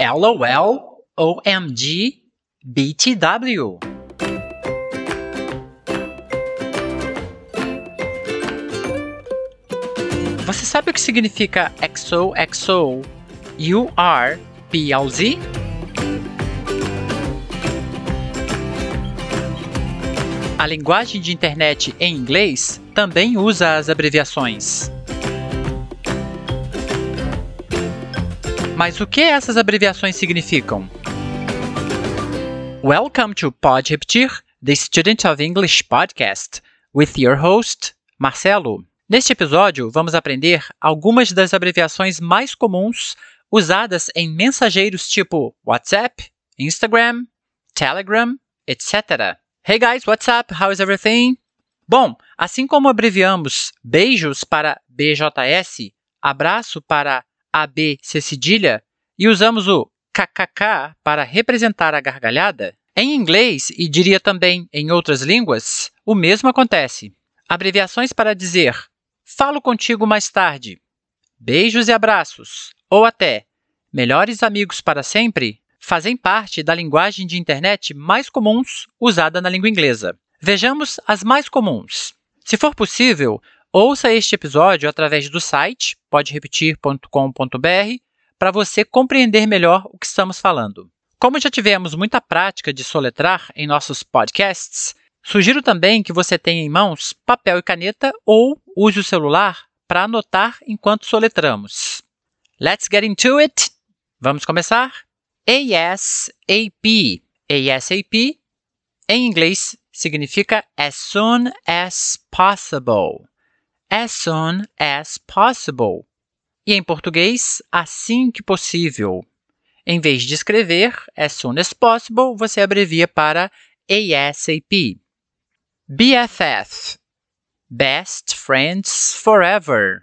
LOL, OMG, BTW. Você sabe o que significa XOXO, UR, PLZ? A linguagem de internet em inglês também usa as abreviações. Mas o que essas abreviações significam? Welcome to Pode Repetir, the Student of English podcast, with your host, Marcelo. Neste episódio, vamos aprender algumas das abreviações mais comuns usadas em mensageiros tipo WhatsApp, Instagram, Telegram, etc. Hey guys, what's up? How is everything? Bom, assim como abreviamos beijos para BJS, abraço para ABC cedilha e usamos o KKK para representar a gargalhada, em inglês e diria também em outras línguas, o mesmo acontece. Abreviações para dizer falo contigo mais tarde, beijos e abraços, ou até melhores amigos para sempre, fazem parte da linguagem de internet mais comuns usada na língua inglesa. Vejamos as mais comuns. Se for possível, ouça este episódio através do site poderepetir.com.br para você compreender melhor o que estamos falando. Como já tivemos muita prática de soletrar em nossos podcasts, sugiro também que você tenha em mãos papel e caneta ou use o celular para anotar enquanto soletramos. Let's get into it! Vamos começar? ASAP. ASAP, em inglês, significa as soon as possible. As soon as possible. E em português, assim que possível. Em vez de escrever as soon as possible, você abrevia para ASAP. BFF Best Friends Forever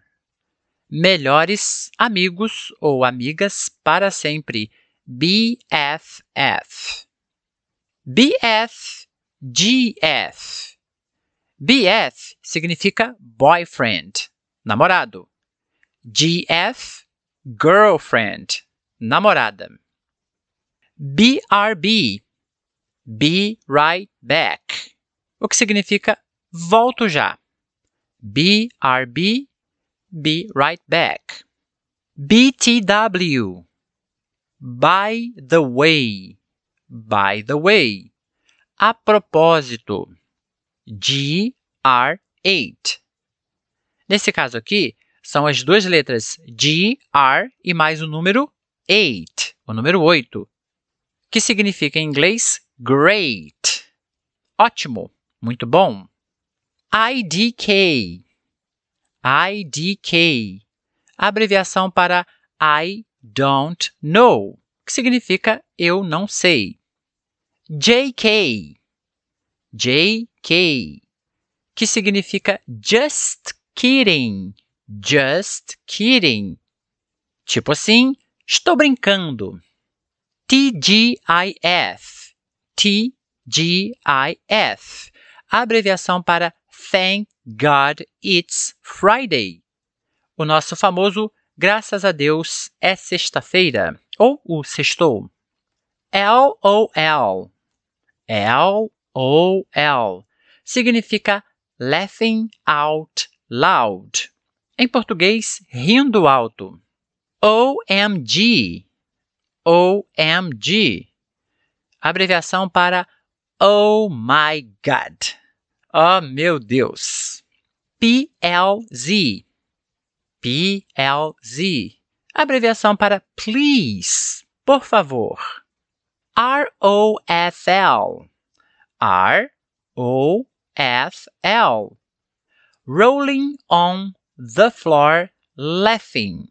Melhores amigos ou amigas para sempre. BFF. BFGF. BF significa boyfriend, namorado. GF, girlfriend, namorada. BRB, be right back, o que significa volto já. BRB, be right back. BTW, by the way, by the way. A propósito, GR8. Nesse caso aqui, são as duas letras G, R e mais o número 8, o número 8, que significa em inglês great. Ótimo, muito bom. IDK. IDK. Abreviação para I don't know, que significa eu não sei. JK. JK, que significa just kidding Just kidding. Tipo assim, estou brincando. TGIF. TGIF. Abreviação para Thank God It's Friday. O nosso famoso Graças a Deus é sexta-feira ou o sextou. LOL. LOL significa laughing out loud. Em português, rindo alto. OMG. OMG. Abreviação para Oh my God. Oh meu Deus. PLZ. PLZ. Abreviação para please. Por favor. ROFL. ROFL. Rolling on the floor laughing.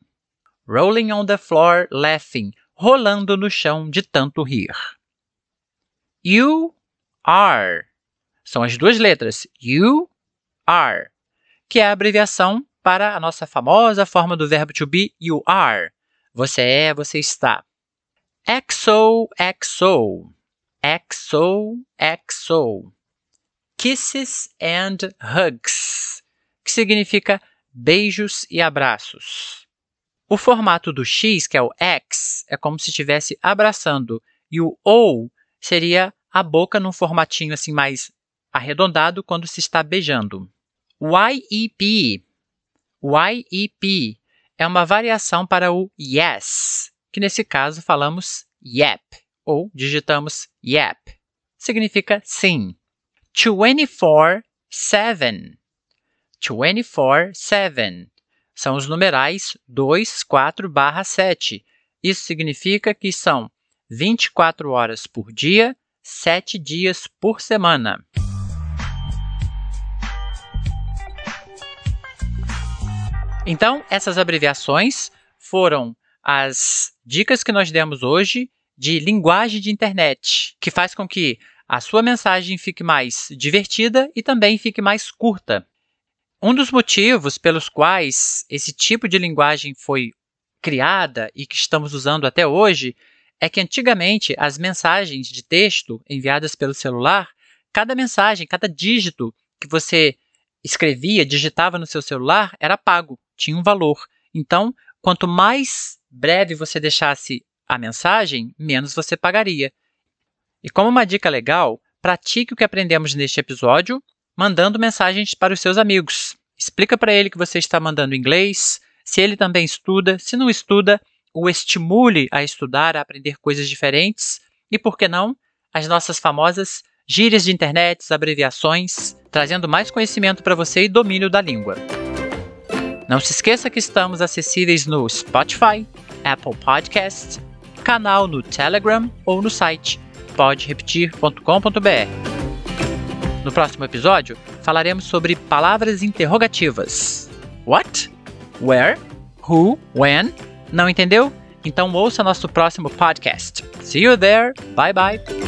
Rolling on the floor laughing. Rolando no chão de tanto rir. You are. São as duas letras. You are. Que é a abreviação para a nossa famosa forma do verbo to be, you are. Você é, você está. XO, XO. XO. Kisses and hugs. Que significa beijos e abraços. O formato do X, que é o X, é como se estivesse abraçando, e o O seria a boca num formatinho assim mais arredondado quando se está beijando. YEP. YEP é uma variação para o yes, que nesse caso falamos yep ou digitamos yep. Significa sim. 24/7. 24/7 são os numerais 2, 4 barra 7. Isso significa que são 24 horas por dia, 7 dias por semana. Então, essas abreviações foram as dicas que nós demos hoje de linguagem de internet, que faz com que a sua mensagem fique mais divertida e também fique mais curta. Um dos motivos pelos quais esse tipo de linguagem foi criada e que estamos usando até hoje é que antigamente as mensagens de texto enviadas pelo celular, cada mensagem, cada dígito que você escrevia, digitava no seu celular, era pago, tinha um valor. Então, quanto mais breve você deixasse a mensagem, menos você pagaria. E como uma dica legal, pratique o que aprendemos neste episódio mandando mensagens para os seus amigos. Explica para ele que você está mandando inglês, se ele também estuda, se não estuda, o estimule a estudar, a aprender coisas diferentes e, por que não, as nossas famosas gírias de internet, abreviações, trazendo mais conhecimento para você e domínio da língua. Não se esqueça que estamos acessíveis no Spotify, Apple Podcasts, canal no Telegram ou no site poderepetir.com.br. No próximo episódio, falaremos sobre palavras interrogativas. What? Where? Who? When? Não entendeu? Então ouça nosso próximo podcast. See you there. Bye bye.